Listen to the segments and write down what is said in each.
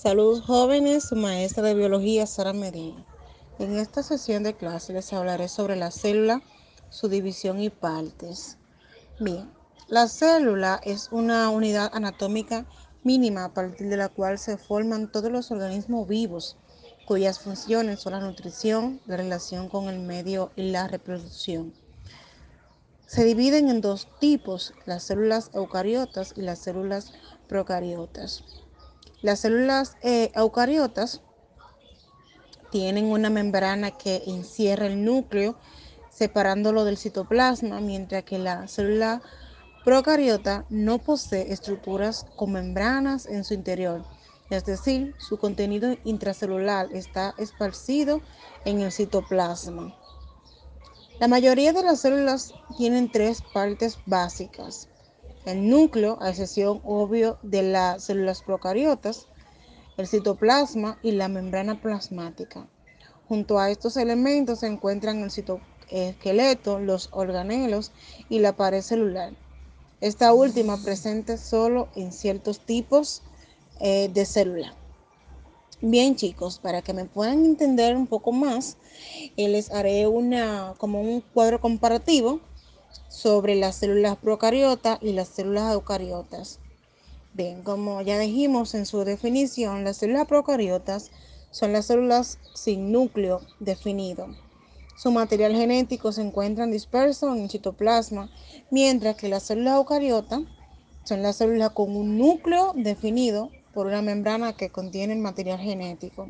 Saludos jóvenes, su maestra de biología Sara Medina. En esta sesión de clase les hablaré sobre la célula, su división y partes. Bien, la célula es una unidad anatómica mínima a partir de la cual se forman todos los organismos vivos, cuyas funciones son la nutrición, la relación con el medio y la reproducción. Se dividen en dos tipos, las células eucariotas y las células procariotas. Las células eh, eucariotas tienen una membrana que encierra el núcleo separándolo del citoplasma, mientras que la célula procariota no posee estructuras con membranas en su interior, es decir, su contenido intracelular está esparcido en el citoplasma. La mayoría de las células tienen tres partes básicas el núcleo, a excepción obvio de las células procariotas, el citoplasma y la membrana plasmática. Junto a estos elementos se encuentran el citoesqueleto, los organelos y la pared celular. Esta última presente solo en ciertos tipos eh, de célula. Bien chicos, para que me puedan entender un poco más, eh, les haré una como un cuadro comparativo sobre las células procariotas y las células eucariotas. Bien, como ya dijimos en su definición, las células procariotas son las células sin núcleo definido. Su material genético se encuentra disperso en el citoplasma, mientras que las células eucariotas son las células con un núcleo definido por una membrana que contiene el material genético.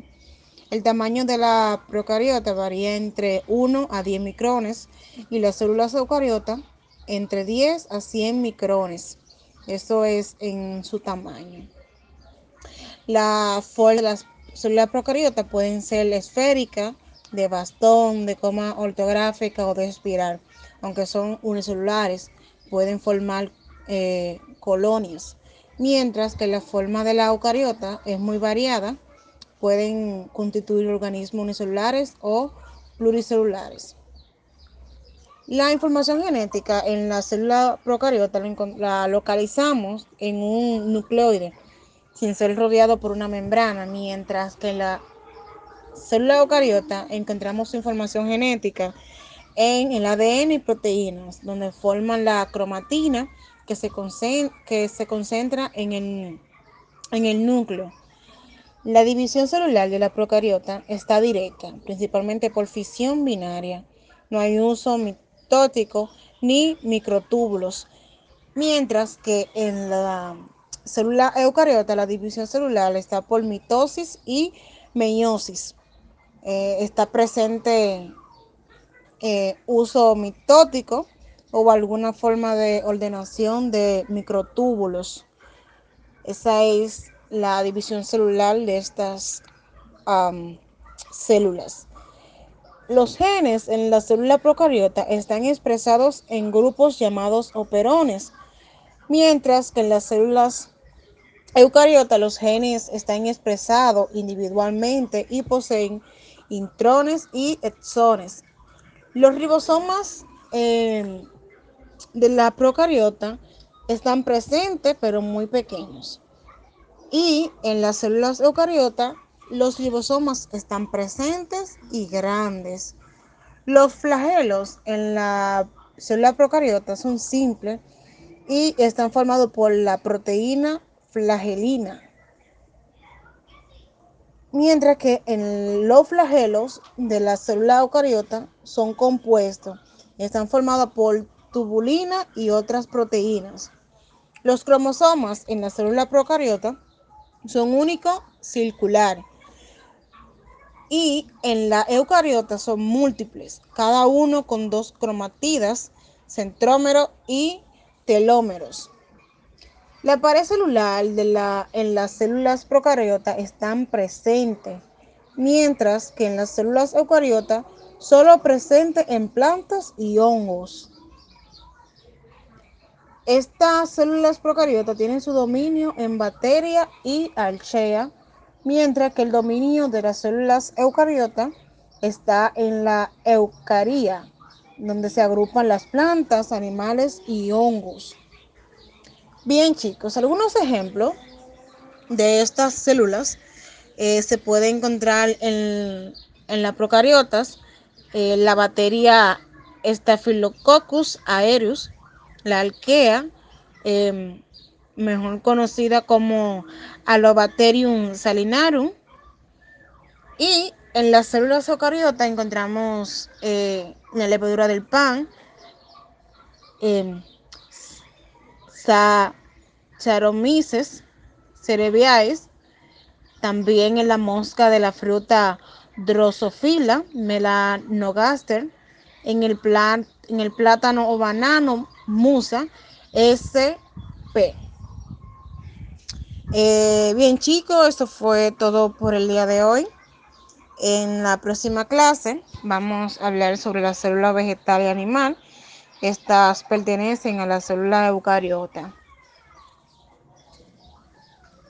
El tamaño de la procariota varía entre 1 a 10 micrones y las células eucariotas entre 10 a 100 micrones. Eso es en su tamaño. La forma de las células procariotas pueden ser esféricas, de bastón, de coma ortográfica o de espiral, aunque son unicelulares, pueden formar eh, colonias. Mientras que la forma de la eucariota es muy variada pueden constituir organismos unicelulares o pluricelulares. La información genética en la célula procariota la localizamos en un nucleoide sin ser rodeado por una membrana, mientras que en la célula eucariota encontramos información genética en el ADN y proteínas, donde forman la cromatina que se, concentra en el núcleo. La división celular de la procariota está directa, principalmente por fisión binaria. No hay uso mitótico ni microtúbulos, mientras que en la célula eucariota la división celular está por mitosis y meiosis. Eh, está presente eh, uso mitótico o alguna forma de ordenación de microtúbulos. Esa es la división celular de estas células. Los genes en la célula procariota están expresados en grupos llamados operones, mientras que en las células eucariotas los genes están expresados individualmente y poseen intrones y exones. Los ribosomas eh, de la procariota están presentes pero muy pequeños. Y en las células eucariotas, los ribosomas están presentes y grandes. Los flagelos en la célula procariota son simples y están formados por la proteína flagelina. Mientras que en los flagelos de la célula eucariota son compuestos, están formados por tubulina y otras proteínas. Los cromosomas en la célula procariota son únicos circulares. Y en la eucariota son múltiples, cada uno con dos cromatidas, centrómero y telómeros. La pared celular de la, en las células procariotas están presentes, mientras que en las células eucariotas solo presente en plantas y hongos. Estas células procariotas tienen su dominio en bacteria y archea, mientras que el dominio de las células eucariotas está en la eucaría, donde se agrupan las plantas, animales y hongos. Bien chicos, algunos ejemplos de estas células eh, se puede encontrar en, en las procariotas eh, la bacteria Staphylococcus aureus, la alquea, em, mejor conocida como Alobacterium salinarum, y en las células eucariotas encontramos eh, la levadura del pan, eh, Saccharomyces cerevisiae, también en la mosca de la fruta Drosophila melanogaster, en el plátano o banano Musa SP. Eh, bien chicos, esto fue todo por el día de hoy. En la próxima clase vamos a hablar sobre la célula vegetal y animal. Estas pertenecen a la célula eucariota.